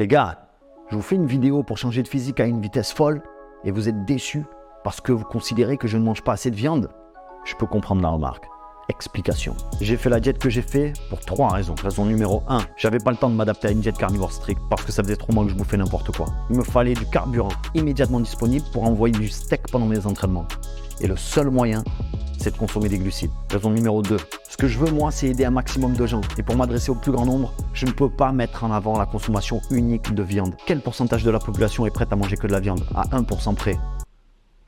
Les gars, je vous fais une vidéo pour changer de physique à une vitesse folle et vous êtes déçus parce que vous considérez que je ne mange pas assez de viande Je peux comprendre la remarque. Explication. J'ai fait la diète que j'ai fait pour trois raisons. Raison numéro 1, j'avais pas le temps de m'adapter à une diète carnivore stricte parce que ça faisait trop mal que je bouffais n'importe quoi. Il me fallait du carburant immédiatement disponible pour envoyer du steak pendant mes entraînements. Et le seul moyen, c'est de consommer des glucides. Raison numéro 2. Que je veux, moi, c'est aider un maximum de gens. Et pour m'adresser au plus grand nombre, je ne peux pas mettre en avant la consommation unique de viande. Quel pourcentage de la population est prête à manger que de la viande? À 1% près.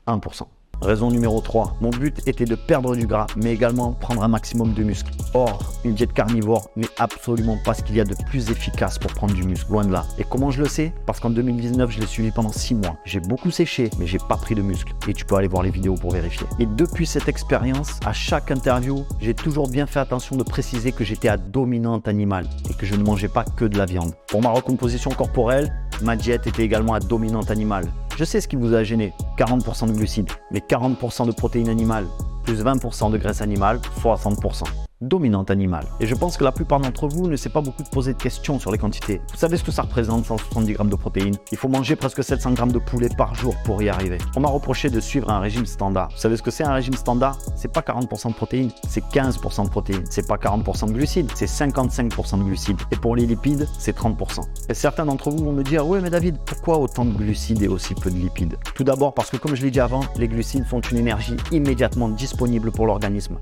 1%. Raison numéro 3. Mon but était de perdre du gras, mais également prendre un maximum de muscle. Or, une diète carnivore n'est absolument pas ce qu'il y a de plus efficace pour prendre du muscle. Loin de là. Et comment je le sais? Parce qu'en 2019, je l'ai suivi pendant 6 mois. J'ai beaucoup séché, mais j'ai pas pris de muscle. Et tu peux aller voir les vidéos pour vérifier. Et depuis cette expérience, à chaque interview, j'ai toujours bien fait attention de préciser que j'étais à dominante animale et que je ne mangeais pas que de la viande. Pour ma recomposition corporelle, ma diète était également à dominante animale. Je sais ce qui vous a gêné, 40% de glucides, mais 40% de protéines animales, plus 20% de graisse animale, 60% dominante animale. Et je pense que la plupart d'entre vous ne sait pas beaucoup de poser de questions sur les quantités. Vous savez ce que ça représente 170 grammes de protéines? Il faut manger presque 700 grammes de poulet par jour pour y arriver. On m'a reproché de suivre un régime standard. Vous savez ce que c'est un régime standard? C'est pas 40% de protéines, c'est 15% de protéines. C'est pas 40% de glucides, c'est 55% de glucides. Et pour les lipides, c'est 30%. Et certains d'entre vous vont me dire, oui mais David, pourquoi autant de glucides et aussi peu de lipides? Tout d'abord parce que comme je l'ai dit avant, les glucides sont une énergie immédiatement disponible pour l'organisme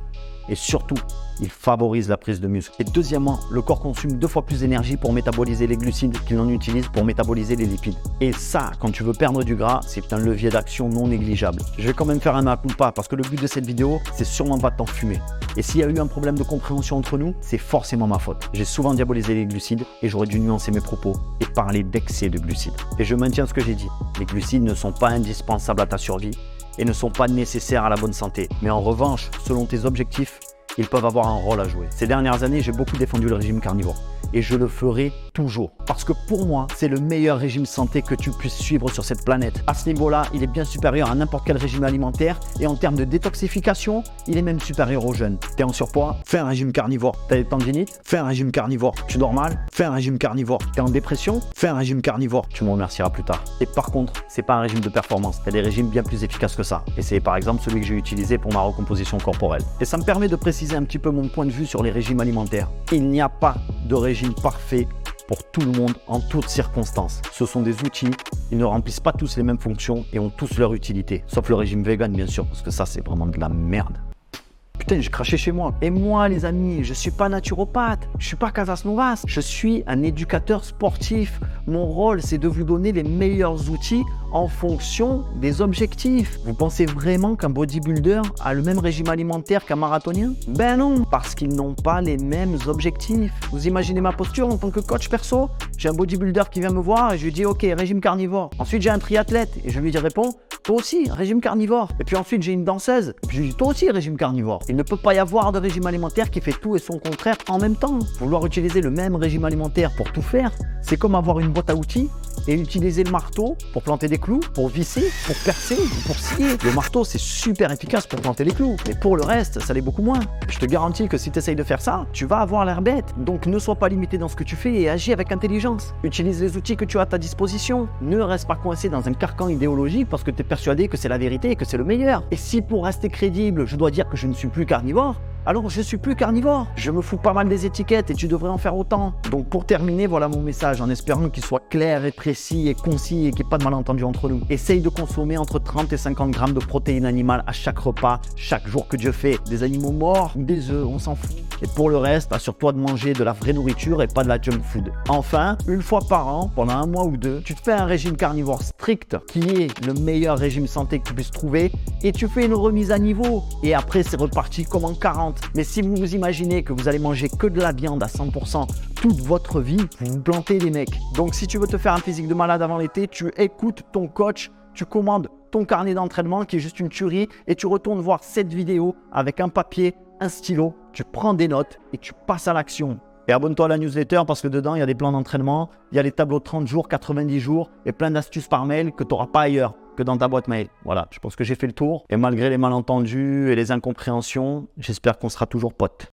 et surtout, il favorise la prise de muscle. Et deuxièmement, le corps consomme deux fois plus d'énergie pour métaboliser les glucides qu'il n'en utilise pour métaboliser les lipides. Et ça, quand tu veux perdre du gras, c'est un levier d'action non négligeable. Je vais quand même faire un pas parce que le but de cette vidéo, c'est sûrement pas de t'enfumer. Et s'il y a eu un problème de compréhension entre nous, c'est forcément ma faute. J'ai souvent diabolisé les glucides et j'aurais dû nuancer mes propos et parler d'excès de glucides. Et je maintiens ce que j'ai dit. Les glucides ne sont pas indispensables à ta survie et ne sont pas nécessaires à la bonne santé. Mais en revanche, selon tes objectifs, ils peuvent avoir un rôle à jouer. Ces dernières années, j'ai beaucoup défendu le régime carnivore et je le ferai toujours. Parce que pour moi, c'est le meilleur régime santé que tu puisses suivre sur cette planète. À ce niveau-là, il est bien supérieur à n'importe quel régime alimentaire et en termes de détoxification, il est même supérieur aux jeunes. T'es en surpoids Fais un régime carnivore. T'as des tendinites Fais un régime carnivore. Tu dors mal Fais un régime carnivore. T'es en dépression Fais un régime carnivore. Tu me remercieras plus tard. Et par contre, c'est pas un régime de performance. T'as des régimes bien plus efficaces que ça. Et c'est par exemple celui que j'ai utilisé pour ma recomposition corporelle. Et ça me permet de préciser un petit peu mon point de vue sur les régimes alimentaires. Il n'y a pas de régime parfait pour tout le monde en toutes circonstances. Ce sont des outils, ils ne remplissent pas tous les mêmes fonctions et ont tous leur utilité. Sauf le régime vegan bien sûr, parce que ça c'est vraiment de la merde. Putain, je crachais chez moi. Et moi, les amis, je suis pas naturopathe, je suis pas Casas Novas, je suis un éducateur sportif. Mon rôle, c'est de vous donner les meilleurs outils en fonction des objectifs. Vous pensez vraiment qu'un bodybuilder a le même régime alimentaire qu'un marathonien? Ben non, parce qu'ils n'ont pas les mêmes objectifs. Vous imaginez ma posture en tant que coach perso? J'ai un bodybuilder qui vient me voir et je lui dis OK, régime carnivore. Ensuite, j'ai un triathlète et je lui réponds toi aussi, régime carnivore. Et puis ensuite, j'ai une danseuse. Je lui dis, toi aussi, régime carnivore. Il ne peut pas y avoir de régime alimentaire qui fait tout et son contraire en même temps. Vouloir utiliser le même régime alimentaire pour tout faire, c'est comme avoir une boîte à outils et utiliser le marteau pour planter des clous, pour visser, pour percer, pour scier. Le marteau, c'est super efficace pour planter les clous, mais pour le reste, ça l'est beaucoup moins. Je te garantis que si tu essayes de faire ça, tu vas avoir l'air bête. Donc ne sois pas limité dans ce que tu fais et agis avec intelligence. Utilise les outils que tu as à ta disposition. Ne reste pas coincé dans un carcan idéologique parce que tu es persuadé que c'est la vérité et que c'est le meilleur. Et si pour rester crédible, je dois dire que je ne suis plus carnivore, alors je suis plus carnivore. Je me fous pas mal des étiquettes et tu devrais en faire autant. Donc pour terminer, voilà mon message en espérant qu'il soit clair et précis et concis et qu'il n'y ait pas de malentendu entre nous. Essaye de consommer entre 30 et 50 grammes de protéines animales à chaque repas, chaque jour que Dieu fait. Des animaux morts ou des œufs, on s'en fout. Et pour le reste, assure-toi de manger de la vraie nourriture et pas de la junk food. Enfin, une fois par an, pendant un mois ou deux, tu te fais un régime carnivore strict qui est le meilleur régime santé que tu puisses trouver et tu fais une remise à niveau. Et après, c'est reparti comme en 40 mais si vous vous imaginez que vous allez manger que de la viande à 100% toute votre vie, vous vous plantez les mecs. Donc si tu veux te faire un physique de malade avant l'été, tu écoutes ton coach, tu commandes ton carnet d'entraînement qui est juste une tuerie et tu retournes voir cette vidéo avec un papier, un stylo, tu prends des notes et tu passes à l'action. Et abonne-toi à la newsletter parce que dedans, il y a des plans d'entraînement, il y a les tableaux de 30 jours, 90 jours et plein d'astuces par mail que tu n'auras pas ailleurs que dans ta boîte mail. Voilà, je pense que j'ai fait le tour. Et malgré les malentendus et les incompréhensions, j'espère qu'on sera toujours potes.